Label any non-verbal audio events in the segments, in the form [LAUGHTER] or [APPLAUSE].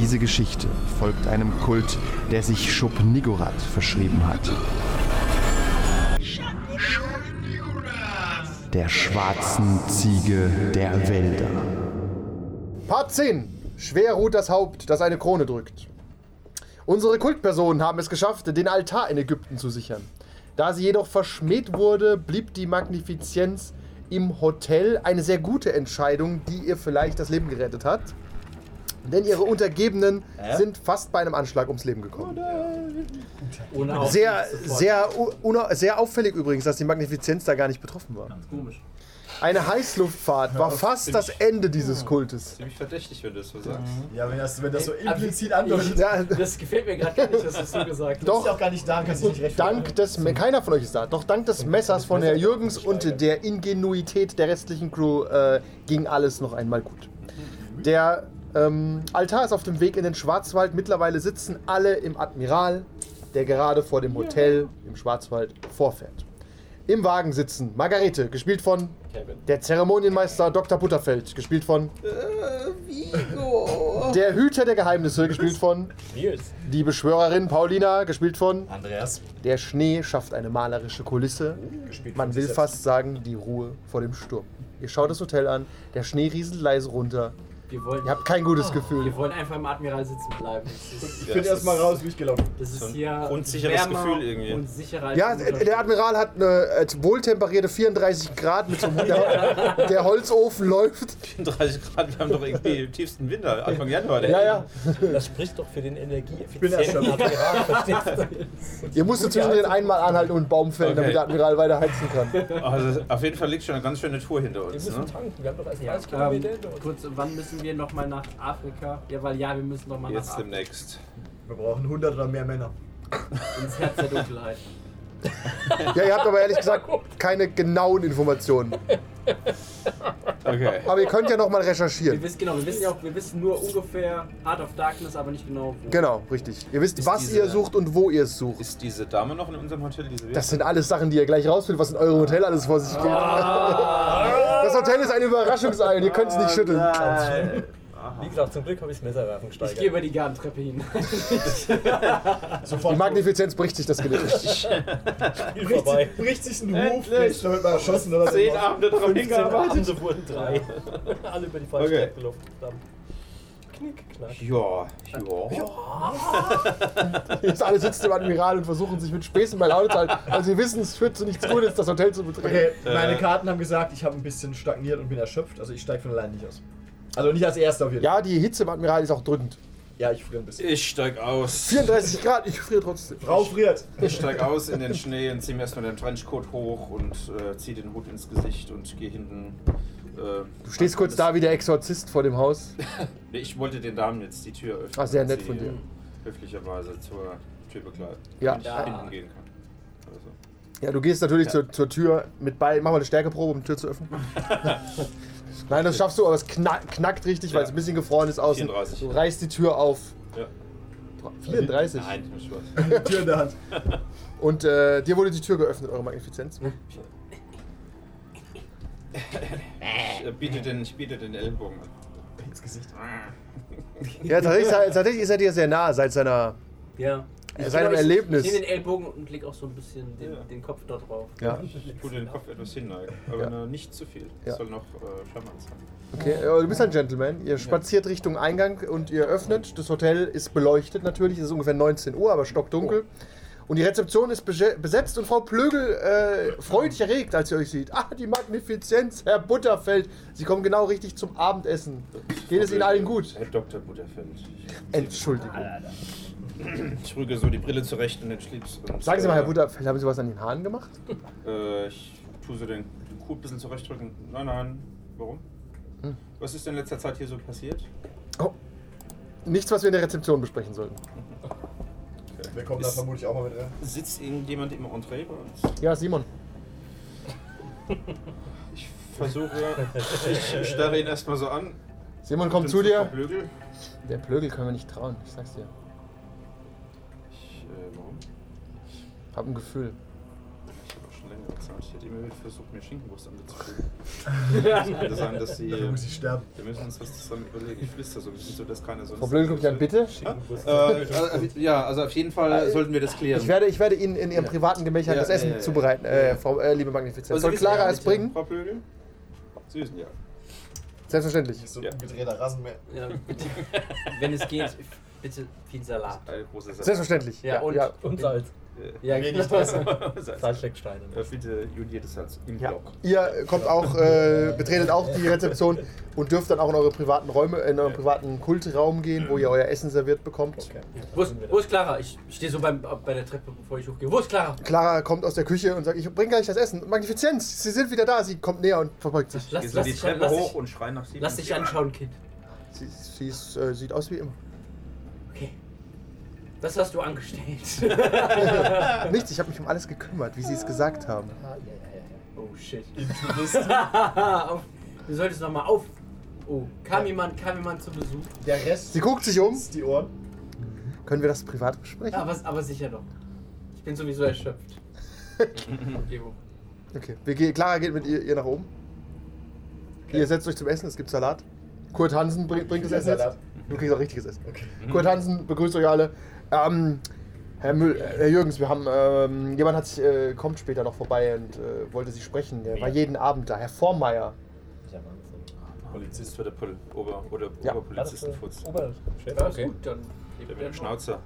Diese Geschichte folgt einem Kult, der sich Schub-Nigorath verschrieben hat. Der schwarzen Ziege der Wälder. Part 10. Schwer ruht das Haupt, das eine Krone drückt. Unsere Kultpersonen haben es geschafft, den Altar in Ägypten zu sichern. Da sie jedoch verschmäht wurde, blieb die Magnifizenz im Hotel eine sehr gute Entscheidung, die ihr vielleicht das Leben gerettet hat. Denn ihre Untergebenen sind fast bei einem Anschlag ums Leben gekommen. Ohne auch Sehr, sehr, sehr auffällig übrigens, dass die Magnifizenz da gar nicht betroffen war. komisch. Eine Heißluftfahrt war fast das Ende dieses Kultes. Ziemlich verdächtig, wenn du das so sagst. Ja, wenn das, wenn das so Also, implizit andeutet. Ja, Das gefällt mir gerade gar nicht, dass du es so gesagt hast. Doch. ist auch gar nicht da, kannst du nicht. Dank des, keiner von euch ist da, doch dank des Messers von Herr Jürgens und der Ingenuität der restlichen Crew äh, ging alles noch einmal gut. Der ähm, Altar ist auf dem Weg in den Schwarzwald. Mittlerweile sitzen alle im Admiral, der gerade vor dem Hotel im Schwarzwald vorfährt. Im Wagen sitzen Margarete, gespielt von der Zeremonienmeister Dr. Butterfeld, gespielt von der Hüter der Geheimnisse, gespielt von Nils. die Beschwörerin Paulina, gespielt von Andreas. der Schnee schafft eine malerische Kulisse. Man will fast sagen, die Ruhe vor dem Sturm. Ihr schaut das Hotel an, der Schnee rieselt leise runter. Wir wollen, Ihr habt kein gutes Gefühl. wir wollen einfach im Admiral sitzen bleiben. Ist, Ich bin erstmal raus, wie ich gelaufen bin. das ist So ein hier grundsicheres wärmer Gefühl irgendwie. Und sicherer Ja, der Admiral hat eine wohltemperierte 34 Grad mit so einem, der, [LAUGHS] der Holzofen läuft. 30 Grad, wir haben doch irgendwie im tiefsten Winter, Anfang Januar. Ja, ja. Das spricht doch für den bin energieeffizienten Admiral, verstehst du? Ihr musstet zwischen den einmal anhalten und einen Baum fällen, damit Okay. der Admiral weiter heizen kann. Also auf jeden Fall liegt schon eine ganz schöne Tour hinter Wir uns. müssen Ne? tanken, wir haben doch erst 30 Ähm, Kilometer hinter uns. kurz, wann müssen wir nochmal nach Afrika? Ja, weil ja, wir müssen nochmal nach Jetzt Afrika. demnächst. Wir brauchen 100 oder mehr Männer. Ins Herz der Dunkelheit. [LAUGHS] Ja, ihr habt aber ehrlich gesagt keine genauen Informationen. Okay. Aber ihr könnt ja nochmal Wir recherchieren. wissen genau, wir wissen ja auch, wir wissen nur ungefähr Art of Darkness, aber nicht genau wo. Genau, richtig. Ihr wisst, Ist was diese- ihr sucht und wo ihr es sucht. Ist diese Dame noch in unserem Hotel? Diese Das sind alles Sachen, die ihr gleich rausfindet, was in eurem Hotel alles vor sich geht. [LAUGHS] Das Hotel ist ein Überraschungsei und ihr könnt es nicht schütteln. Wie gesagt, zum Glück habe ich das Messerwerfen Ich gehe gesteigert. über die Gartentreppe hin. Die Magnifizenz bricht sich das Genick. Spiel vorbei. Bricht sich ein Ruf, jetzt wird man erschossen oder so. Zehn Abende drauf 15 hingearbeitet. Abende wurden drei. [LAUGHS] Alle über die falsche Okay. Gelaufen. Verdammt. Knick, knack. Ja, ja. [LAUGHS] Jetzt alle sitzen im Admiral und versuchen sich mit Späßen bei Laune zu halten. Also sie wissen, es führt zu nichts Gutes, das Hotel zu betreten. Okay, meine Karten haben gesagt, ich habe ein bisschen stagniert und bin erschöpft, also ich steige von alleine nicht aus. Also nicht als erster auf jeden Fall. Ja, die Hitze im Admiral ist auch drückend. Ja, ich friere ein bisschen. Ich steig aus. 34 Grad, ich friere trotzdem. Frau friert. Ich steig aus in den Schnee und zieh mir erstmal den Trenchcoat hoch und äh, zieh den Hut ins Gesicht und gehe hinten. Äh, Du stehst kurz da wie der Exorzist vor dem Haus. [LAUGHS] Ich wollte den Damen jetzt die Tür öffnen. Ach, sehr nett sie, von dir. Höflicherweise zur Tür begleiten. Ja. Ich Ja. hinten gehen kann. Also. Ja, du gehst natürlich zur, zur Tür mit bei. Mach mal eine Stärkeprobe, um die Tür zu öffnen. [LAUGHS] Nein, das schaffst du, aber es knack, knackt richtig, weil es ein bisschen gefroren ist außen. 34. Du reißt die Tür auf. Ja. 34. Nein, nur Spaß. [LAUGHS] Tür in der Hand. Und äh, dir wurde die Tür geöffnet, eure Magnifizenz. Ich äh, biete den, ich biete den Ellenbogen an. Ins Gesicht. Ja, tatsächlich, tatsächlich ist er dir sehr nah seit seiner. Ja. Ja, seinem ich, Erlebnis. Ich nehme den Ellbogen und leg auch so ein bisschen den, Ja. den Kopf da drauf. Ja. Ich tue den Kopf etwas hinneigen, aber Ja. nicht zu viel. Ja. Es soll noch äh, charmant sein. Okay, äh, du bist ein Gentleman. Ihr spaziert Richtung Eingang und ihr öffnet. Das Hotel ist beleuchtet natürlich. Es ist ungefähr 19 Uhr, aber stockdunkel. Und die Rezeption ist bese- besetzt und Frau Plögel äh, freudig erregt, als sie euch sieht. Ah, die Magnifizenz, Herr Butterfeld. Sie kommen genau richtig zum Abendessen. Geht es Ihnen allen gut? Herr Dr. Butterfeld. Entschuldigung. ich rüge so die Brille zurecht und den Schlips. Und, Sagen Sie mal, Herr äh, Butterfeld, haben Sie was an den Haaren gemacht? Äh, ich tue so den, den Kuh ein bisschen zurechtdrücken. Nein, nein. Warum? Hm. Was ist in letzter Zeit hier so passiert? Oh. Nichts, was wir in der Rezeption besprechen sollten. Wir kommen da vermutlich auch mal mit rein. Sitzt irgendjemand im Entree bei uns? Ja, Simon. [LAUGHS] Ich versuche, [LAUGHS] ich starre ihn erstmal so an. Simon kommt zu dir. Blögel. Der Plögel können wir nicht trauen, ich sag's dir. Ich, äh, warum? Hab ein Gefühl. Schon länger gezahlt. Ich hätte immer wieder versucht, mir Schinkenwurst anzufügen. [LAUGHS] Könnte sein, dass sie. Dafür muss ich sterben. Wir müssen uns was zusammen überlegen. Ich flüster so ein bisschen so, dass keiner so. Frau Blögel guckt an, bitte. Äh, also, ja, also auf jeden Fall sollten wir das klären. Ich werde, ich werde Ihnen in Ihrem privaten Gemächern Ja, das Essen ja, ja, zubereiten, ja. äh, Frau, äh, liebe Magnifizenz. Also, Soll Clara ja, es bringen? Frau Blögel? Süßen, ja. Selbstverständlich. So Ja. ein gedrehter Rasenmäher. Ja. Wenn es geht, bitte viel Salat. Selbstverständlich. Ja, und- ja. Und Salz. Ja, genau. Salzstecksteine. Äh, Bitte jodiertes Salz im Ja. Block. Ihr kommt auch, äh, betretet auch die Rezeption und dürft dann auch in eure privaten Räume, in euren privaten Kultraum gehen, wo ihr euer Essen serviert bekommt. Okay. Wo ist, wo ist Clara? Ich stehe so beim, bei der Treppe, bevor ich hochgehe. Wo ist Clara? Clara kommt aus der Küche und sagt, ich bringe gleich das Essen. Magnifizenz, Sie sind wieder da. Sie kommt näher und verbeugt sich. Lass, lass, die dich, an- Treppe lass, hoch dich, und schrei nach sie. lass dich anschauen, Kind. Sie, sie ist, äh, sieht aus wie immer. Okay. Was hast du angestellt? [LAUGHS] Nichts, ich habe mich um alles gekümmert, wie Sie es gesagt haben. oh shit. [LAUGHS] Du solltest noch mal auf. Oh, kam jemand, kam jemand zu Besuch? Der Rest Sie guckt sich um. die Ohren. Können wir das privat besprechen? Aber, aber sicher doch. Ich bin sowieso erschöpft. [LAUGHS] Okay, wir gehen, Clara geht mit ihr, ihr nach oben. Ihr setzt euch zum Essen, es gibt Salat. Kurt Hansen bringt, bringt das Essen jetzt. Salat. Du kriegst auch richtiges Essen. Okay. Kurt Hansen begrüßt euch alle. Ähm, Herr, Müll, äh, Herr Jürgens, wir haben, ähm, jemand hat, sich, äh, kommt später noch vorbei und äh, wollte Sie sprechen. Der war jeden Abend da. Herr Vormeier. Ja, Wahnsinn. Polizist oder Pol Ober oder Ja. Oberpolizistenfutz. Oberchef. Ja, Okay. gut, dann. Der mit dem Schnauzer.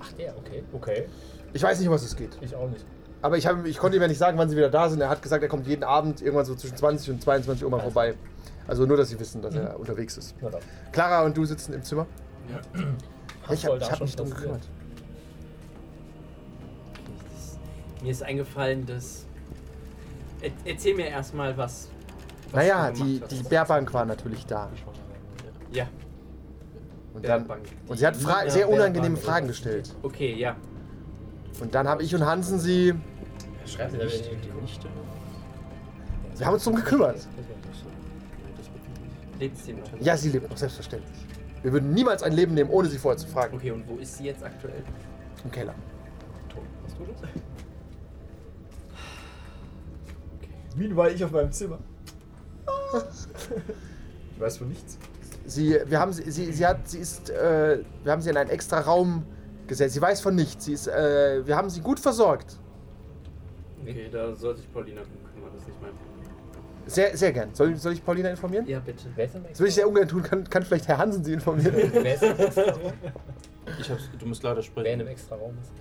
Ach, der, okay. Okay. Ich weiß nicht, um was es geht. Ich auch nicht. Aber ich, hab, ich konnte ihm ja nicht sagen, wann Sie wieder da sind. Er hat gesagt, er kommt jeden Abend irgendwann so zwischen 20 und 22 Uhr mal vorbei. Also nur, dass Sie wissen, dass er unterwegs ist. Na dann. Clara und du sitzen im Zimmer. Ja. Ich habe hab mich drum gekümmert. Mir ist eingefallen, dass. Er, erzähl mir erstmal was. was Naja, du die, gemacht die hast. Bärbank war natürlich da. Ja, Und, dann, Bärbank. und sie hat Fra sehr unangenehme Bärbank. Fragen gestellt. okay, ja. Und dann habe ich und Hansen sie. Schreibt da Nicht. Wir haben uns drum gekümmert. Lebt sie noch? Ja, sie lebt noch, selbstverständlich. Wir würden niemals ein Leben nehmen, ohne sie vorher zu fragen. Okay, und wo ist sie jetzt aktuell? Im Keller. Hast du das? Meanwhile ich auf meinem Zimmer. [LAUGHS] ich weiß von nichts. Sie, wir haben sie, sie, sie hat, sie ist, äh, wir haben sie in einen extra Raum gesetzt. Sie weiß von nichts. Sie ist, äh, wir haben sie gut versorgt. Okay, da sollte sich Paulina kümmern, das ist nicht mein Problem. Sehr, sehr gern. Soll, soll ich Paulina informieren? Ja, bitte. Wer ist Das würde ich sehr ungern tun. Kann, kann vielleicht Herr Hansen sie informieren? Wer ist denn extra Raum? [LAUGHS] Ich hab's, du musst lauter Wer in sprechen. einem extra Raum ist?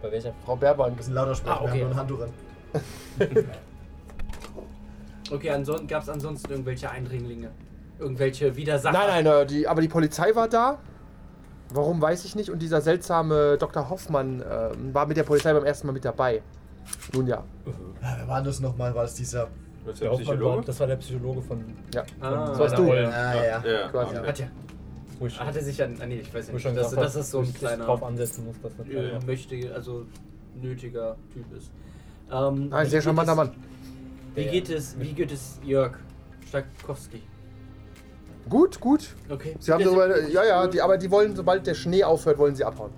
Bei welcher? Frau Bärbank. Ein bisschen lauter sprechen, Ah, okay. wir haben nur ein Handtuch an. [LAUGHS] Okay, ansonsten gab es ansonsten irgendwelche Eindringlinge. irgendwelche Widersacher. Nein, nein, äh, die, aber die Polizei war da. Warum weiß ich nicht. Und dieser seltsame Dr. Hoffmann äh, war mit der Polizei beim ersten Mal mit dabei. Nun ja. Wer war das nochmal? War das dieser. Was Der Hoffmann war, Psychologe? das war der Psychologe von. Ja. Ah. von So hast seiner du. Ah, ja. Ja, Quasi. okay. Hat, ja, hat er sich an. Ah, nee, ich weiß nicht. schon Das, das ist so ein kleiner. drauf ansetzen muss, dass das äh, ja. möchte, also nötiger Typ ist. Ähm, Ein wie sehr charmanter Mann. Wie Der- geht es, wie geht es Jörg Stakowski? Gut, gut. Okay. Sie haben darüber, ja, ja, die, aber die wollen, sobald der Schnee aufhört, wollen sie abhauen.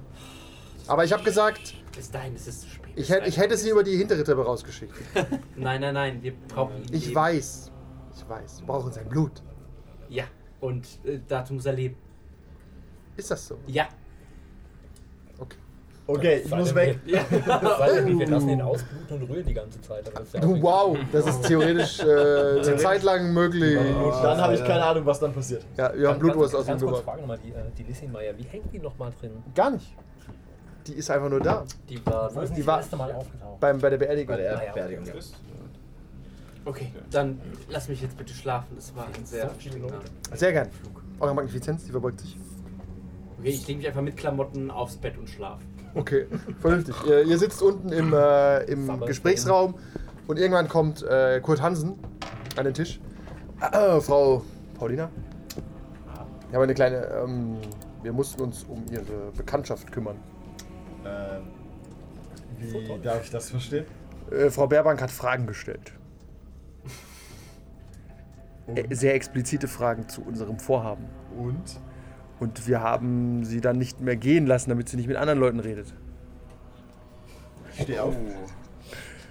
Aber ich habe gesagt, Bis dahin ist es zu spät. Ich hätte, ich hätte sie über die hintere Treppe rausgeschickt. [LAUGHS] Nein, nein, nein, wir brauchen ihn. Ich leben. weiß. Ich weiß. Wir brauchen sein Blut. Ja, und äh, dazu muss er leben. Ist das so? Ja. Okay. Okay, ich muss weg. Ja. [LAUGHS] Wir lassen ihn ausbluten und rühren die ganze Zeit. das ist ja auch Wow, das ist theoretisch äh, [LAUGHS] eine Zeit lang möglich. Dann habe ich keine Ahnung, was dann passiert. Ja, wir haben Blutwurst aus dem Ganz kurz Nummer. Frage nochmal, die, äh, die Lissimeier, wie hängt die nochmal drin? Gar nicht. Die ist einfach nur da. Die war. Wo ist Die die war- das erste Mal aufgetaucht? Beim, bei der Beerdigung. Bei der Ah, ja, Beerdigung. okay. Ist- Okay, dann lass mich jetzt bitte schlafen. Das war ein sehr So. Sehr gern. Eure Magnifizenz, die verbeugt sich. Okay, ich lege mich einfach mit Klamotten aufs Bett und schlafe. Okay, [LAUGHS] vernünftig. ihr, ihr sitzt unten im, äh, im Gesprächsraum und irgendwann kommt äh, Kurt Hansen an den Tisch. Äh, Frau Paulina? Wir haben eine kleine. Ähm, wir mussten uns um ihre Bekanntschaft kümmern. Ähm, wie darf ich das verstehen? Äh, Frau Baerbank hat Fragen gestellt. Äh, sehr explizite Fragen zu unserem Vorhaben. Und? Und wir haben sie dann nicht mehr gehen lassen, damit sie nicht mit anderen Leuten redet. Ich stehe auf.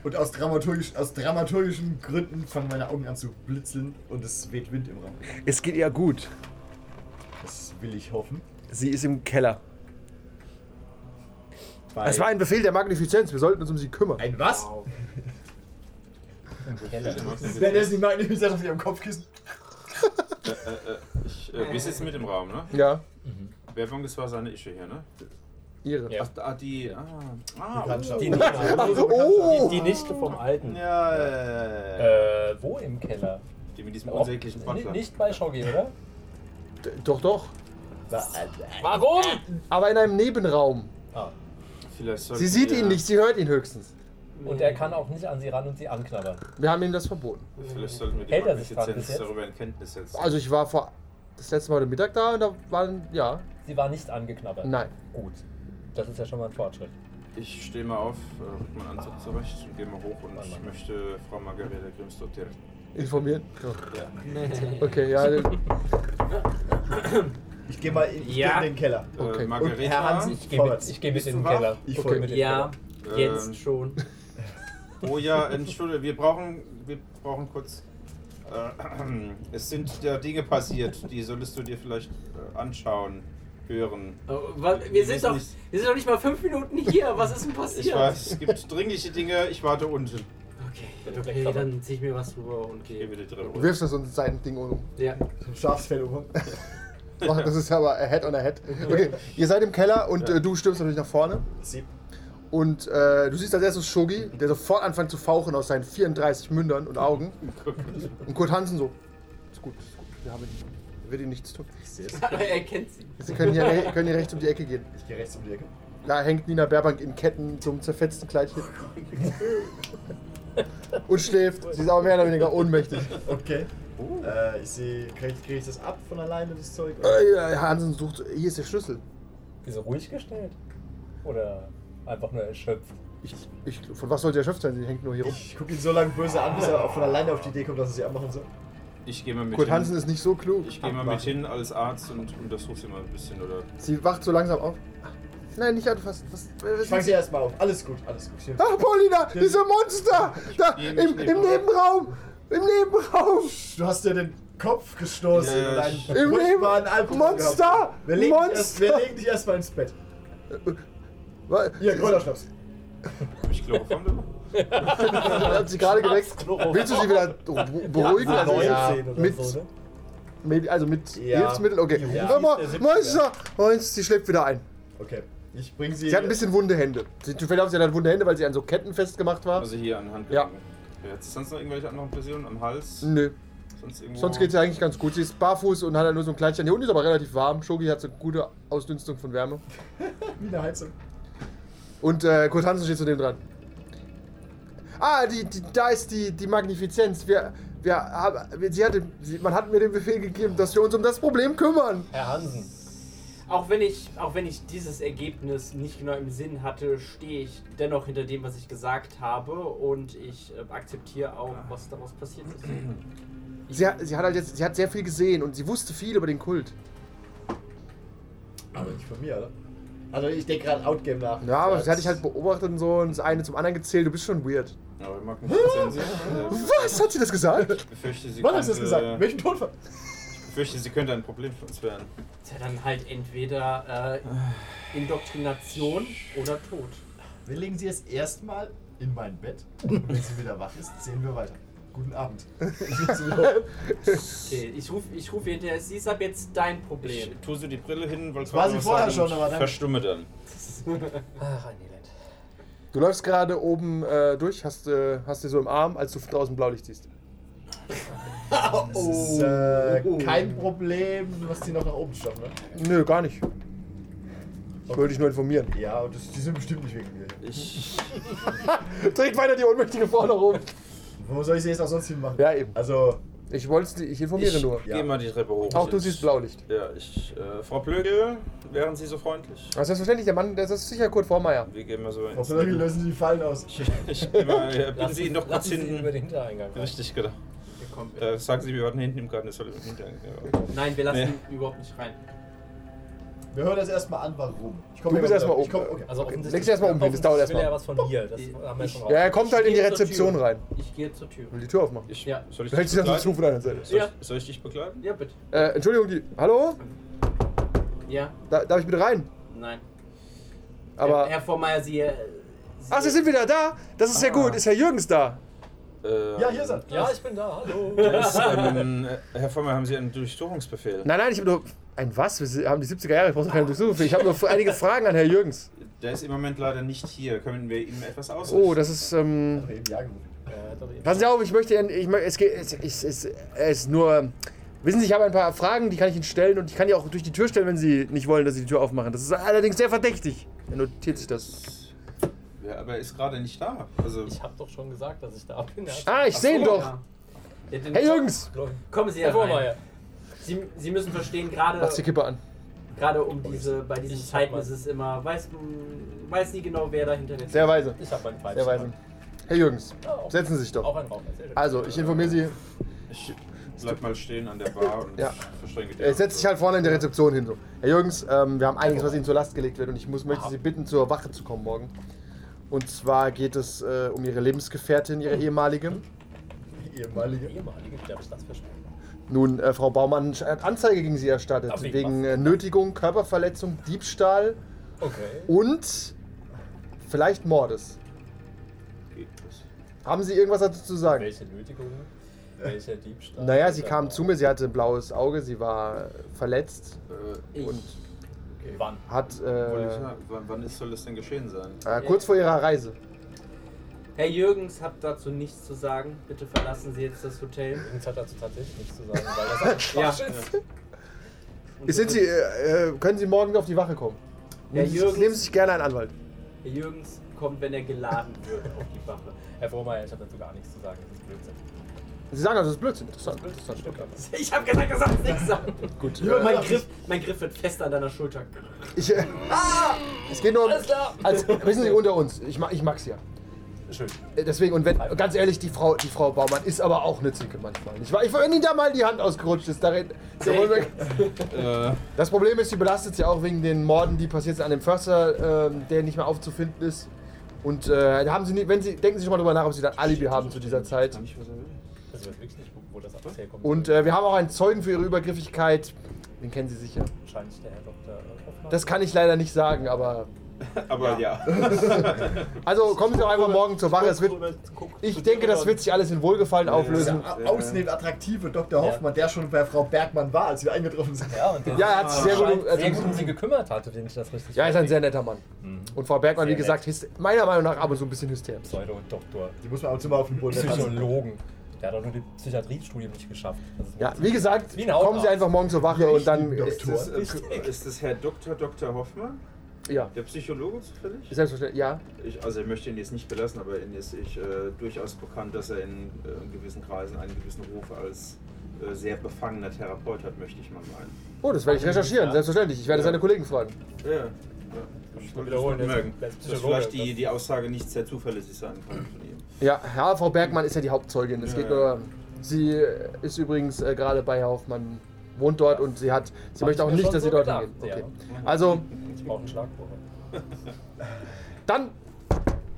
Und aus, dramaturgisch, aus dramaturgischen Gründen fangen meine Augen an zu blitzeln und es weht Wind im Raum. Es geht ihr gut. Das will ich hoffen. Sie ist im Keller. Es war ein Befehl der Magnifizenz. Wir sollten uns um sie kümmern. ein was? Keller. [LAUGHS] Wenn er es nicht mag, nehme ich auf ihrem Kopfkissen. Äh, äh, äh, ich, äh, wir sitzen mit im Raum, ne? Ja, Werbung, das war seine Ische hier, ne? ihre. Ja. Ach, da, die. Ah, ah Bekanntschaft. Die Nichte, [LAUGHS] Oh! die, die Nichte vom Alten. Ja, äh, Äh, wo im Keller? die mit diesem unsäglichen Butler. Nicht bei Shoggy, oder? D- Doch, doch. Warum? Aber in einem Nebenraum. Ah. Sie sieht ihn nicht, sie hört ihn höchstens. Und er kann auch nicht an sie ran und sie anknabbern. Wir haben ihm das verboten. Vielleicht sollten wir die Hält er sich dran bis jetzt? darüber in Kenntnis setzen. Also ich war vor das letzte Mal heute Mittag da und da waren, ja, Sie war nicht angeknabbert. nein. Gut. Das ist ja schon mal ein Fortschritt. Ich stehe mal auf, äh, rück meinen Anzug zurecht und gehe mal hoch und Mann, ich Mann. möchte Frau Margarete Grimsdott direkt. Informieren? Ja. Okay, ja. [LAUGHS] [LAUGHS] Ich gehe mal in, ich Ja. geh in den Keller. Okay. Äh, Margareta, Und Herr Hansen, Ich gehe mit, ich geh mit in den wach? Keller. Ich folge. mit in den Ja, Ähm, jetzt schon. [LAUGHS] Oh ja, Entschuldigung, wir brauchen, wir brauchen kurz. Äh, [CLEARS THROAT] es sind ja Dinge passiert, die solltest du dir vielleicht äh, anschauen, hören. Oh, wa- wir, sind doch, nicht- wir sind doch nicht mal fünf Minuten hier. Was ist denn passiert? Ich weiß, es gibt dringliche Dinge, ich warte unten. Okay, okay dann zieh ich mir was drüber und Geh gehe. bitte Du wirfst das uns sein Ding um. Ja. Ein Schafsfell um. [LAUGHS] Ach, Das ist ja aber ahead on ahead. Okay, ihr seid im Keller und äh, du stürmst natürlich nach vorne. Sie. Und äh, du siehst als erstes Shogi, der sofort anfängt zu fauchen aus seinen 34 Mündern und Augen. [LAUGHS] Und Kurt Hansen so. Ist gut, ist gut. Wir haben ihn. Wird ihm nichts tun. Ich sehe es. er kennt sie. Sie können hier, können hier rechts um die Ecke gehen. Ich gehe rechts um die Ecke. Da hängt Nina Baerbank in Ketten zum zerfetzten Kleidchen. [LAUGHS] und schläft. Sie ist aber mehr oder weniger ohnmächtig. Okay. Äh, ich sehe, kriege krieg ich das ab von alleine, das Zeug? Äh, Hansen sucht. Hier ist der Schlüssel. Wieso ruhig gestellt? Oder einfach nur erschöpft? Ich, ich, von was sollte er erschöpft sein? Sie hängt nur hier rum. Ich gucke ihn so lange böse an, bis er auch von alleine auf die Idee kommt, dass er sie anmachen soll. Ich gehe mal mit Kurt hin. Hansen ist nicht so klug. Ich gehe mal mit hin als Arzt und untersuche sie mal ein bisschen, oder? Sie wacht so langsam auf. Nein, nicht anfassen. Was, was Ich fange sie erstmal auf. Alles gut, alles gut. Ach, Paulina, diese Monster! Da, im, im neben- Nebenraum! Im Nebenraum! Du hast dir den Kopf gestoßen Ja, und einen Im furchtbaren Leben- Album Monster! gehabt. Wir legen, dich erst, Monster! wir legen dich erstmal ins Bett. Wa- Hier, Kräuterschnaps. Hab ich Chloroform? [LAUGHS] Hat sie gerade geweckt. Willst du sie wieder beruhigen? Ja, Also, 19 ja, mit, so, ne? also mit Ja. Hilfsmittel? Okay. Ja. Monster! Monster! Sie schlägt wieder ein. Okay. Ich bringe sie. Sie hat ein bisschen wunde Hände. Sie, vielleicht haben sie dann wunde Hände, weil sie an so Ketten festgemacht war. Also hier an. Handgelenken. Ja. Jetzt sonst noch irgendwelche anderen Personen am Hals? Nö. Sonst, Sonst geht es ja eigentlich ganz gut. Sie ist barfuß und hat halt nur so ein Kleinchen. Hier unten ist aber relativ warm. Shogi hat so eine gute Ausdünstung von Wärme. [LAUGHS] Wie eine Heizung. Und äh, Kurt Hansen steht zu dem dran. Ah, die, die, da ist die, die Magnifizenz. Wir, wir haben, sie hatte, sie, man hat mir den Befehl gegeben, dass wir uns um das Problem kümmern. Herr Hansen, Auch wenn ich, auch wenn ich dieses Ergebnis nicht genau im Sinn hatte, stehe ich dennoch hinter dem, was ich gesagt habe und ich äh, akzeptiere auch, was daraus passiert ist. [CLEARS THROAT] Sie, hat- sie hat halt jetzt, sie hat sehr viel gesehen und sie wusste viel über den Kult. Aber nicht von mir, oder? Also ich denke gerade Outgame nach. Ja, aber sie hat dich halt beobachtet und so und das eine zum anderen gezählt. Du bist schon weird. Aber Magnifizenz, äh, Was? Hat sie das gesagt? ich befürchte, sie Wann hast du das gesagt? Welchen Todfall? Ich befürchte, sie könnte ein Problem für uns werden. Tja, dann halt entweder äh, Indoktrination oder Tod. Wir legen sie jetzt erstmal in mein Bett. Und wenn sie wieder wach ist, sehen wir weiter. Guten Abend. Ich. Okay, ich rufe ich ruf hinterher, sie ist ab jetzt dein Ich Problem. tue sie die Brille hin, weil War sie vorher schon, aber dann- Verstumme dann. [LAUGHS] ach, ein Elend. Du läufst gerade oben äh, durch, hast, äh, hast sie so im Arm, als du draußen Blaulicht siehst. Das ist äh, kein Problem, was die noch nach oben schaffen, ne? Nö, gar nicht. Ich wollte dich nur informieren. Ja, und das, die sind bestimmt nicht wegen mir. Ich, [LAUGHS] Trägt weiter die ohnmächtige Forderung. Wo soll ich sie jetzt auch sonst hin machen? Ja, eben. Also, Ich wollte ich informiere ich nur. Ja. gehe mal die Treppe hoch. Auch du Ich- siehst Blaulicht. Ja, ich. Äh, Frau Plögel, wären Sie so freundlich? Das ist selbstverständlich, der Mann, das ist sicher Kurt Vormeier. Wir gehen mal so Frau ins. Plögel lösen Sie die Fallen aus. Ich, ich geh mal, ja, bitten Lassen Sie ihn doch kurz hinten. über den Hintereingang. rein. Richtig, genau. Ihr kommt- Äh, sagen Sie, wir warten hinten im Garten, es soll Hintergrund. Ja. Nein, wir lassen Nee. ihn überhaupt nicht rein. Wir hören das erstmal an, warum. Ich komm Du bist mal erstmal oben. Ich komm, okay. Also Okay, offensichtlich, leg's erst mal um, das dauert erst will er mal. ja was von mir. Das haben wir schon raus. Ja, er kommt halt in die Ich Rezeption rein. Ich gehe zur Tür. Will die Tür aufmachen. Ich, Ja. Soll ich dich so zu von begleiten? anderen Seite. Soll, Ja. ich, soll ich dich begleiten? Ja, bitte. Äh, Entschuldigung, die. Hallo? Ja, Da, darf ich bitte rein? nein. Aber. Herr Vormeier, Sie. äh, Ach, Sie sind wieder da? Das ist ja gut. Ist Herr Jürgens da? Äh, Ja, hier ist er. Ja, ich bin da, hallo. Ist, ähm, äh, Herr Vollmer, haben Sie einen Durchsuchungsbefehl? Nein, nein, ich habe nur. Ein was? Wir haben die 70er Jahre, ich brauche keine Durchsuchung. Ich habe nur einige Fragen an Herr Jürgens. Der ist im Moment leider nicht hier. Können wir ihm etwas ausrichten? Oh, das ist. Ähm, ja eben- passen Sie auf, ich möchte. Ihnen- Ich, es, geht, es, es, es, es ist nur. Wissen Sie, ich habe ein paar Fragen, die kann ich Ihnen stellen und ich kann die auch durch die Tür stellen, wenn Sie nicht wollen, dass Sie die Tür aufmachen. Das ist allerdings sehr verdächtig. Er notiert sich das. Ja, aber er ist gerade nicht da. Also, Ich hab doch schon gesagt, dass ich da bin. Ah, ich sehe ihn doch. Ja. Ja, Herr Jürgens! Kommen Sie Herr herein. Sie, Sie müssen verstehen, gerade Machst die Kippe an. gerade um diese, bei diesen Ich Zeiten ist es immer, weiß, weiß nie genau, wer dahinter ist. Sehr weise. Ich hab mein Pfeifchen. Sehr weise. Herr Jürgens, Ja, auch- setzen Sie sich doch. Auch ein schön. Also, ich informiere Sie. ich bleib mal stehen an der Bar und Ja. verstrenge die Er setzt sich halt vorne in der Rezeption hin. So. Herr Jürgens, ähm, wir haben einiges, was Ihnen zur Last gelegt wird und ich muss, möchte Sie bitten, zur Wache zu kommen morgen. Und zwar geht es äh, um Ihre Lebensgefährtin, Ihre ehemalige. Ehemalige. Ehemalige, wie habe ich das verstanden? Nun, äh, Frau Baumann hat Anzeige gegen Sie erstattet. Darf ich wegen äh, Nötigung, Körperverletzung, Diebstahl Okay. und vielleicht Mordes. Geht das? Haben Sie irgendwas dazu zu sagen? Welche Nötigung? Welcher Diebstahl? Naja, sie kam zu mir, sie hatte ein blaues Auge, sie war verletzt Äh, Ich, und Okay, wann? hat ich äh, sagen, wann, ist, soll das denn geschehen sein? äh, kurz vor ihrer Reise. Herr Jürgens hat dazu nichts zu sagen. Bitte verlassen Sie jetzt das Hotel. Übrigens hat dazu tatsächlich nichts zu sagen, weil das [LAUGHS] Ja. Ist. Sind Sie, äh, äh, können Sie morgen auf die Wache kommen? Herr Nehmen Sie- Jürgens- Nehmen Sie sich gerne einen Anwalt. Herr Jürgens kommt, wenn er geladen wird auf die Wache. Herr Vormeier, ich habe dazu gar nichts zu sagen. Das ist Blödsinn. Sie sagen also, das ist Blödsinn. Interessant. Blödsinn, stimmt aber. Ich habe gesagt, er soll nichts sagen. [LAUGHS] Gut. Jürgen, mein, Griff, mein Griff wird fest an deiner Schulter. Ich, äh, [LAUGHS] es geht nur um. Alles klar. Also, wissen Sie, unter uns, ich, mag, ich mag's ja. Schön. Äh, Deswegen, und wenn, ganz ehrlich, die Frau, die Frau Baumann ist aber auch eine Zicke manchmal. Ich, war- ich, wenn Ihnen da mal die Hand ausgerutscht ist, da, red- [LAUGHS] Äh, Das Problem ist, sie belastet sie auch wegen den Morden, die passiert sind an dem Förster, ähm, der nicht mehr aufzufinden ist. Und äh, haben sie nie, wenn sie, denken Sie schon mal drüber nach, ob sie dann Alibi haben zu dieser Zeit. Das nicht, das alles herkommt. Und äh, wir haben auch einen Zeugen für ihre Übergriffigkeit. Den kennen Sie sicher. Wahrscheinlich der Herr Dr. Hoffmann. Das kann ich leider nicht sagen, aber. [LAUGHS] aber ja. [LAUGHS] Also kommen Sie doch einfach morgen zur Wache. Es wird, ich denke, das wird sich alles in Wohlgefallen auflösen. Der ausnehmend attraktive Dr. Hoffmann, der schon bei Frau Bergmann war, als wir eingetroffen sind. Ja, und der Ja, er hat sich sehr gut um- sehr gut um sie gekümmert hatte, wenn ich das richtig Ja, er ist ein sehr netter Mann. Mhm. Und Frau Bergmann, wie Sehr gesagt, hys- meiner Meinung nach ab und zu ein bisschen hysterisch. Pseudo-Doktor. Die muss man auch immer auf den Boden. Psychologen. Der hat doch nur die Psychiatriestudium nicht geschafft. Das Ja, wie gesagt, Wie kommen. Sie einfach morgen zur Wache und dann. Ist das, äh, ist das Herr Dr. Dr. Hoffmann? Ja, Der Psychologe zufällig? selbstverständlich. Ja, Ich, also ich möchte ihn jetzt nicht belassen, aber ihn ist ich, äh, durchaus bekannt, dass er in, äh, in gewissen Kreisen einen gewissen Ruf als äh, sehr befangener Therapeut hat, möchte ich mal meinen. Oh, das werde ich recherchieren, selbstverständlich. Ich werde Ja. seine Kollegen fragen. Ja, ja. Ich das wiederholen, ist- merken, dass vielleicht die, das- die Aussage nicht sehr zuverlässig sein kann von ihm. Ja, ja, Frau Bergmann ist ja die Hauptzeugin. Es Ja, geht ja. nur. Sie ist übrigens äh, gerade bei Herr Hoffmann, wohnt dort und sie hat. Sie Hab möchte auch nicht, dass sie so dort gedacht, hingehen. Okay. ja. Also, Ich brauche einen Schlagwort. [LAUGHS] dann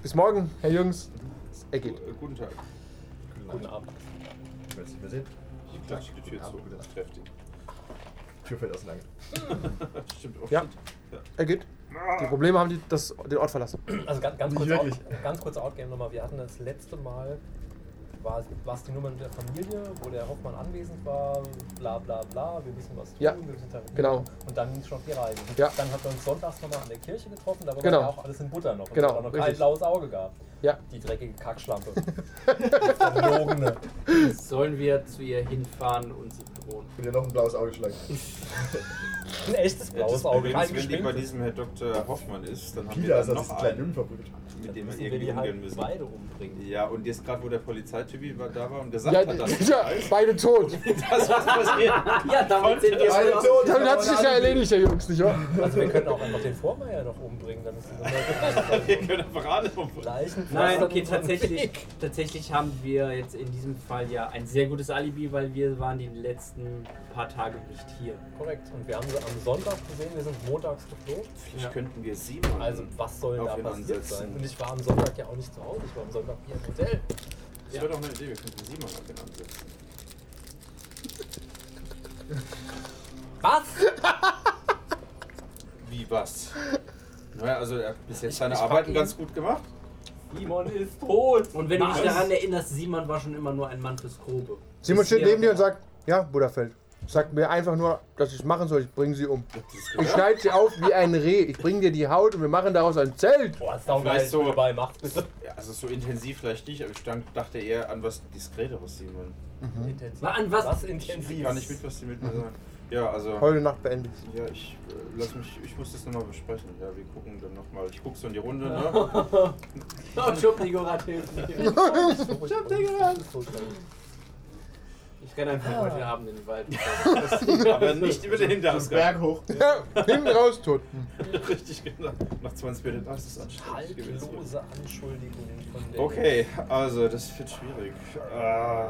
bis morgen, Herr Jürgens. Er geht. Äh, Guten Tag. Guten Abend. Ich will es nicht mehr sehen. Ich klatsche die Tür zu. Kräftig. Tür fällt auseinander. Stimmt auch. Ja. stimmt. Er geht. Die Probleme haben die das, den Ort verlassen. Also ganz, ganz kurz, out, ganz kurz Outgame nochmal. Wir hatten das letzte Mal, war es, war es die Nummer mit der Familie, wo der Hoffmann anwesend war, bla bla bla, wir müssen was tun, Ja, wir müssen telefonieren. genau. Und dann ging es schon auf die Reise. Ja. Dann hat er uns sonntags nochmal an der Kirche getroffen, da war Genau. ja auch alles in Butter noch. Und Genau, es hat auch noch kein blaues Auge gehabt. Ja. Die dreckige Kackschlampe. [LAUGHS] Verlogene. Sollen wir zu ihr hinfahren und sie bedrohen? Und dir noch ein blaues Auge schlagen. [LAUGHS] Ein echtes Ja, blaues das Auge. Problem kein ist, wenn die bei diesem Herr Dr. Hoffmann ist, dann haben Wieder wir diesen noch kleinen einen, verprügelt. mit dem wir Müssen wir irgendwie die umgehen halt müssen. beide umbringen. Ja, und jetzt gerade, wo der Polizeitypi war- da war und gesagt Ja, hat, dass ja, [LAUGHS] beide tot. [LAUGHS] das was passiert. Ja, damit sind wir Beide tot. Damit hat sich ja erledigt, Herr Jungs, nicht wahr? Also wir können auch einfach den Vormeier noch umbringen, dann ist es Wir können einfach alle umbringen. Nein, okay, tatsächlich, tatsächlich haben wir jetzt in diesem Fall ja ein sehr gutes Alibi, weil wir waren die letzten paar Tage nicht hier. Korrekt. Und wir haben sie am Sonntag gesehen, wir sind montags geflogen. Vielleicht Ja. könnten wir Simon Also was soll da passiert ansetzen. sein? Und ich war am Sonntag ja auch nicht zu Hause, ich war am Sonntag hier im Hotel. Das wäre doch eine Idee, wir könnten Simon auf ihn ansetzen. Was? [LAUGHS] Wie was? Naja, also er hat bis jetzt seine Arbeiten ganz gut gemacht. Simon ist tot. Und wenn du dich daran erinnerst, Simon war schon immer nur ein Mann fürs Grobe. Simon steht neben dir und sagt: Ja, Budderfeld. Sagt mir einfach nur, dass ich es machen soll. Ich bringe sie um. Ich schneide sie auf wie ein Reh. Ich bringe dir die Haut und wir machen daraus ein Zelt. Boah, ist saugeil, Vielleicht dass so- du dabei macht. Bitte. Ja, also so intensiv vielleicht nicht, aber ich dachte eher an was Diskreteres, Simon. Intensiv. Na, an was? Was Ich intensiv? gar nicht mit, was die mit mir sagen. Ja, also. Heute Nacht beendet. Ja, ich äh, lass mich, ich muss das nochmal besprechen. Ja, wir gucken dann nochmal. Ich guck so in die Runde, ne? [LAUGHS] Oh, Schubnigorat hilft mir. Ich renne einfach heute Abend in den Wald. [LAUGHS] Aber nicht über den Hinterausgang. Berg hoch. Ja, hinten raus tot. [LAUGHS] Richtig, genau. Nach 20 Minuten, das ist anstrengend gewesen. Haltlose Anschuldigungen von der. Okay, also das wird schwierig. Äh,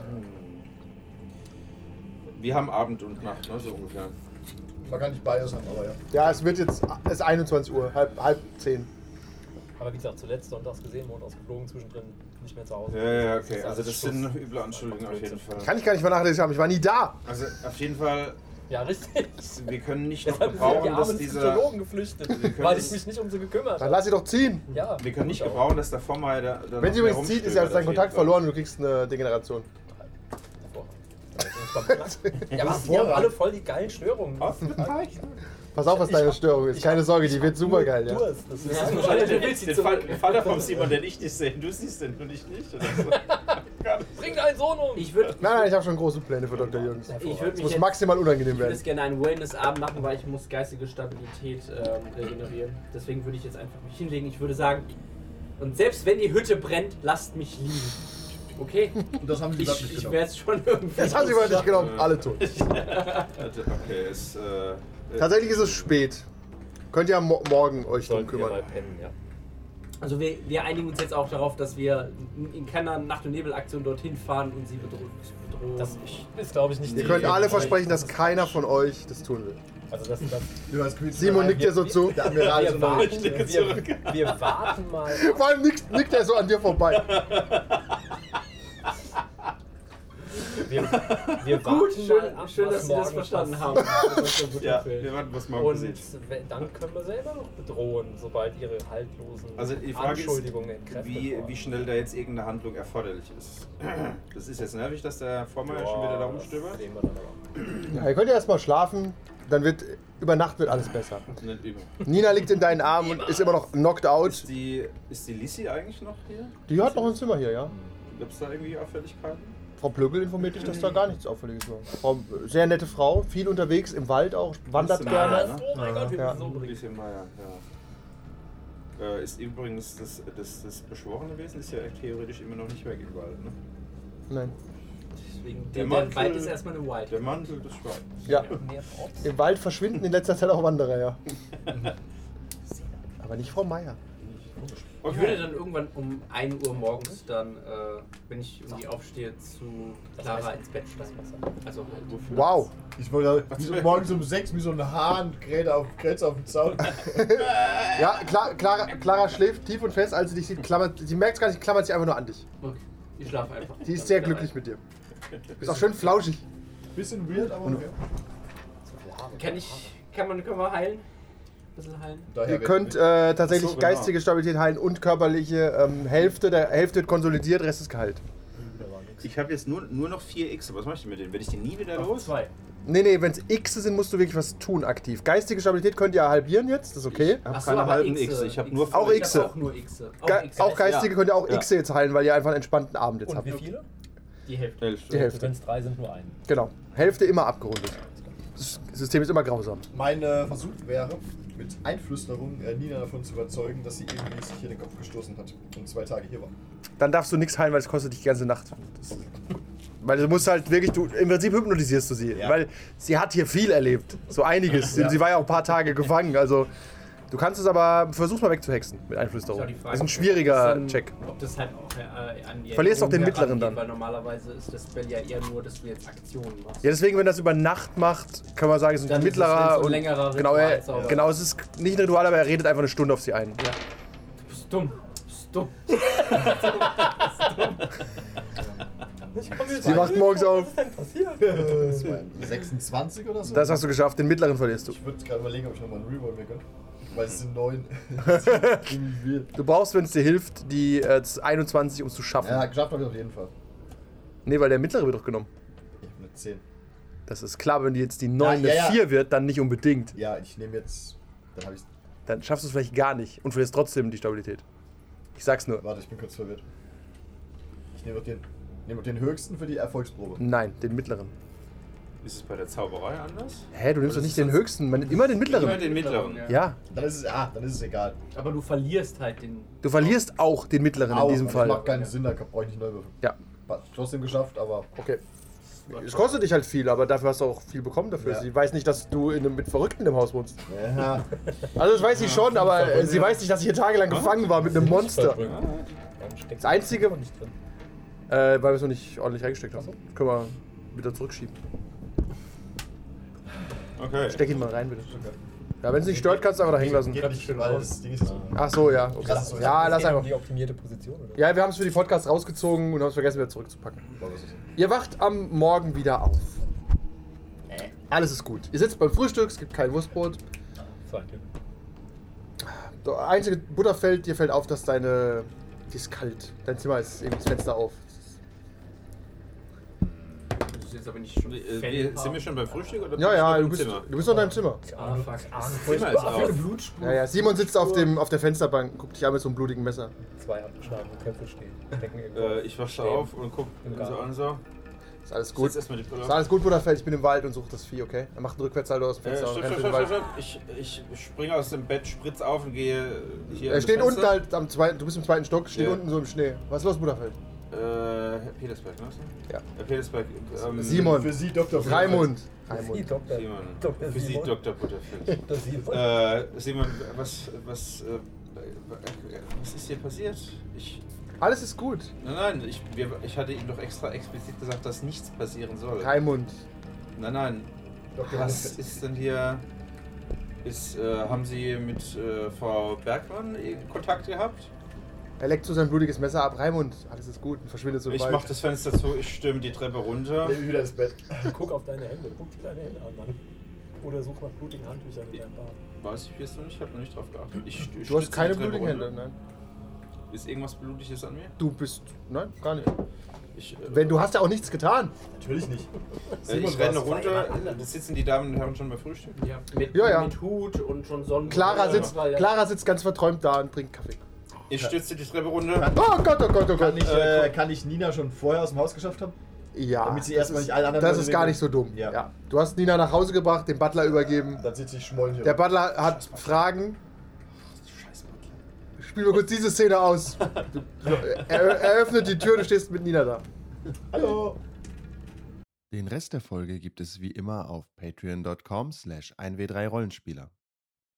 hm. Wir haben Abend und Nacht, ne, so ungefähr. Man kann nicht beides haben, aber ja. Ja, es wird jetzt, es ist 21 Uhr, halb, halb zehn. Aber wie gesagt, zuletzt sonntags gesehen, montags geflogen, zwischendrin nicht mehr zu Hause. Ja, ja, Das okay. ist Also das Schuss. sind üble Anschuldigungen auf jeden Fall. Kann ich gar nicht vernachlässigt haben, ich war nie da. Also auf jeden Fall, Ja, richtig. wir können nicht noch sind die gebrauchen, dass dieser... Psychologen geflüchtet, weil ich mich nicht um sie gekümmert Dann habe. lass sie doch ziehen. Ja, Wir können nicht ich auch. gebrauchen, dass der Vormeier da, da Wenn sie übrigens zieht, ist ja dein Kontakt verloren und du kriegst eine Degeneration. Ja, was? Die haben alle voll die geilen Störungen. Pass auf, was deine Störung ist. Keine Sorge, die wird super geil, ja. Durst. Das ist [LAUGHS] wahrscheinlich, du willst sie Den, Vater vom Simon, den ich nicht sehe, du siehst den und ich nicht. Oder so. [LAUGHS] Bring deinen Sohn um! Ich würde Nein, nein, ich habe schon große Pläne für Dr. Jürgens. ich würd Es mich muss jetzt, maximal unangenehm ich würde werden. jetzt gerne einen Wellness-Abend machen, weil ich muss geistige Stabilität ähm, regenerieren. Deswegen würde ich jetzt einfach mich hinlegen. Ich würde sagen, und selbst wenn die Hütte brennt, lasst mich liegen. Okay? [LAUGHS] Und das haben sie Ich, ich genommen. werde es schon irgendwie. Jetzt haben sie mal nicht genommen, alle tot. Okay, ist. Äh, äh, Tatsächlich ist es spät. Könnt ihr am Mo morgen euch drum Sollten wir mal kümmern. pennen, ja. Also wir, wir einigen uns jetzt auch darauf, dass wir in keiner Nacht- und Nebelaktion dorthin fahren und sie bedrohen. bedrohen. Das ist, glaube ich, nicht Ihr könnt alle versprechen, dass keiner von euch das tun will. Also, das, das, Simon nickt dir so zu. Der Admiral ist wir, noch warten, wir, wir warten mal. Vor allem nickt, nickt er so an dir vorbei. [LAUGHS] Wir, wir warten Gut, schön, mal ab, schön dass Sie das verstanden haben. ja, wir warten, was morgen Und passiert. dann können wir selber noch bedrohen, sobald ihre haltlosen Also die Frage Anschuldigungen ist, entkräftet wie, wie schnell da jetzt irgendeine Handlung erforderlich ist. Das ist jetzt nervig, dass der Vormeier schon wieder da rumstöbert. Das sehen wir dann aber. Ja, ihr könnt ja erstmal schlafen, dann wird über Nacht wird alles besser. Nina liegt in deinen Armen und ist immer noch knocked out. Ist die, ist die Lissy eigentlich noch hier? Die hat noch ein Zimmer hier, ja? Gibt es da irgendwie Auffälligkeiten? Frau Plögel informiert dich, dass da gar nichts Auffälliges war. Frau, sehr nette Frau, viel unterwegs, im Wald auch, wandert Bisschen gerne. Meier, ne? Oh mein Gott, wir Ja. so bisschen Meier, ja. Äh, ist übrigens das, das, das beschworene Wesen ist ja theoretisch immer noch nicht weg im Wald, ne? Nein. Deswegen, Der der, der Mantel- Wald ist erstmal eine Wild. Der Mantel des Schweins. Ja, im Wald verschwinden in letzter Zeit auch Wanderer, ja. [LAUGHS] Aber nicht Frau Meier. Ich würde dann irgendwann um 1 Uhr morgens dann, äh, wenn ich irgendwie aufstehe, zu Clara ins Bett steigen. Also halt. Wow. Ich wollte wie so morgens um sechs wie so ein Hahn kräht auf, auf dem Zaun. [LAUGHS] Ja, Clara, Clara, Clara schläft tief und fest, als sie dich sieht, klammert, sie merkt es gar nicht, klammert sich einfach nur an dich. Okay. Ich schlafe einfach. Sie ist sehr glücklich mit dir. Ist auch schön flauschig. Bisschen weird, aber okay. Kann ich, kann man, können wir heilen? Ein bisschen heilen? Daher Ihr könnt äh, tatsächlich so, genau. geistige Stabilität heilen und körperliche ähm, Hälfte. Der Hälfte wird konsolidiert, Rest ist geheilt. Ich habe jetzt nur, nur noch vier X. Was mache ich denn mit denen? Werde ich die nie wieder los? Zwei. Nee, nee, wenn es X sind, musst du wirklich was tun aktiv. Geistige Stabilität könnt ihr halbieren jetzt, das ist okay. Ich habe so, keine halben X. Ich habe nur Auch X. hab auch nur X. Auch, Ge X. auch geistige ja. könnt ihr auch Ja. X jetzt heilen, weil ihr einfach einen entspannten Abend jetzt Und habt. wie viele? Die Hälfte. Hälfte. Die Hälfte. Wenn es drei sind, nur ein. Genau. Hälfte immer abgerundet. Das System ist immer grausam. Mein Versuch wäre, mit Einflüsterung äh, Nina davon zu überzeugen, dass sie irgendwie sich hier den Kopf gestoßen hat und zwei Tage hier war. Dann darfst du nichts heilen, weil es kostet dich die ganze Nacht. Das, [LAUGHS] weil du musst halt wirklich, du, im Prinzip hypnotisierst du sie. Ja. Weil sie hat hier viel erlebt. So einiges. [LAUGHS] Sie war ja auch ein paar Tage gefangen. Also du kannst es aber, versuch's mal wegzuhexen mit Einflüsterung. Ist auch die Frage, Das ist ein ob schwieриger dann- Check. Ob das halt auch äh, an die Verlierst doch den mittleren dann. Weil normalerweise ist das Spell ja eher nur, dass du jetzt Aktionen machst. Ja, deswegen, wenn das über Nacht macht, kann man sagen, es ist Dann ein ist es mittlerer so ein und längerer genau, er, Ritualzauber. genau, es ist nicht ein Ritual, aber er redet einfach eine Stunde auf sie ein. Ja. Du bist dumm. Du bist dumm. [LAUGHS] Sie wacht morgens auf. Das war 26 oder so? Das hast du geschafft, den mittleren verlierst du. ich würde gerade überlegen, ob ich nochmal einen Reroll mir gönne. Weil es sind neun. [LAUGHS] Du brauchst, wenn es dir hilft, die äh, 21, um es zu schaffen. Ja, geschafft habe ich auf jeden Fall. Nee, weil der mittlere wird doch genommen. Ich habe eine 10. Das ist klar, wenn die jetzt die 9 Ja, eine ja, ja. 4 wird, dann nicht unbedingt. Ja, ich nehme jetzt. Dann habe ich. Dann schaffst du es vielleicht gar nicht und verlierst trotzdem die Stabilität. Ich sag's nur. Warte, ich bin kurz verwirrt. Ich nehme den, doch den höchsten für die Erfolgsprobe. Nein, den mittleren. Ist es bei der Zauberei anders? Hä, du nimmst doch nicht den höchsten, man nimmt immer den mittleren. Immer den mittleren. Ja, Dann ist es. Ah, dann ist es egal. Aber du verlierst halt den. du verlierst auch den mittleren Au, in diesem aber Das macht Fall. keinen Sinn, da brauche ich nicht neu würfeln. Ja, Trotzdem geschafft, aber. okay. Es kostet dich halt viel, aber dafür hast du auch viel bekommen dafür. Ja. Sie weiß nicht, dass du in einem, mit Verrückten im Haus wohnst. Ja. Also das weiß sie schon, aber sie weiß nicht, dass ich hier tagelang gefangen war mit einem Monster. Das Einzige- noch nicht drin. Äh, weil wir es noch nicht ordentlich reingesteckt haben. Können wir wieder zurückschieben. Okay. Steck ihn mal rein, bitte. Ja, wenn es nicht stört, kannst du einfach da hängen lassen. Geht nicht, ist so. Ach so, ja. Okay. Lass so. Ja, lass Geht um einfach. Die optimierte Position, oder? Ja, wir haben es für die Podcasts rausgezogen und haben es vergessen, wieder zurückzupacken. Ihr wacht am Morgen wieder auf. Alles ist gut. Ihr sitzt beim Frühstück, es gibt kein Wurstbrot. Der einzige Butter fällt, dir fällt auf, dass deine. Die ist kalt. Dein Zimmer ist eben das Fenster auf. Ist jetzt aber nicht schon. Äh, sind wir schon beim Frühstück oder Ja, ja, du bist, Zimmer? du bist noch in deinem Zimmer. Ah, fuck. Zimmer ist auf. Blutspur. Ja, ja. Simon sitzt auf, dem, auf der Fensterbank, guckt dich an mit so einem blutigen Messer. Zwei abgeschlagene Köpfe stehen. Äh, ich wache stehen. auf und guck so an so. Ist alles gut. Ist alles gut, Butterfeld. Ich bin im Wald und suche das Vieh, okay? Er macht einen Rückwärtssalto aus dem Äh, Fenster stopp, rennt stopp, stopp, Wald. stopp. Ich, ich springe aus dem Bett, spritz auf und gehe hier. Er steht unten halt am zweiten, du bist im zweiten Stock, steht Ja. unten so im Schnee. Was ist los, Butterfeld? Äh, Herr Petersberg, ne? Ja. Herr Petersberg. Ähm, Simon. Für Sie, Dr. Raimund. Sie, Raimund. Dr. Simon. Dr. Für Sie, Simon. Dr. Butterfeld. [LAUGHS] Dr. Simon. äh, Simon, was, was, äh, was ist hier passiert? Ich, Alles ist gut. nein, nein, ich, wir, ich hatte ihm doch extra explizit gesagt, dass nichts passieren soll. Raimund. Nein, nein. Dr. Was ist denn hier? Ist, äh, haben Sie mit äh, Frau Bergmann Kontakt gehabt? Er leckt so sein blutiges Messer ab. Raimund, alles ist gut und verschwindet so Ich mach das Fenster zu, ich stürme die Treppe runter. Ich wieder ins Bett. [LAUGHS] Guck auf deine Hände. Guck dir deine Hände an, Mann. Oder such nach blutigen Handtüchern in deinem Bad. Weiß ich jetzt noch nicht, ich habe noch nicht drauf geachtet. Ich, ich Du hast keine blutigen Hände, nein. Ist irgendwas Blutiges an mir? Du bist. Nein, gar nicht. Ich, äh, Wenn du hast ja auch nichts getan. Natürlich nicht. äh, Simon ich renne runter, da sitzen die Damen und Herren schon beim Frühstück. Ja, mit, Ja, ja. mit Hut und schon Sonnen. Clara sitzt, Clara sitzt ganz verträumt da und trinkt Kaffee. Ich stütze die Treppe runter. Oh Gott, oh Gott, oh Gott. Kann ich, äh, kann ich Nina schon vorher aus dem Haus geschafft haben? Ja. Damit sie das erstmal ist- nicht alle anderen Das ist gar nicht so dumm. Ja. Du hast Nina nach Hause gebracht, dem Butler übergeben. Dann sitze ich schmollen hier. Der Butler hat Fragen. Spiel mal kurz diese Szene aus. Er, er öffnet die Tür, du stehst mit Nina da. Hallo! Den Rest der Folge gibt es wie immer auf patreon.com slash 1w3rollenspieler.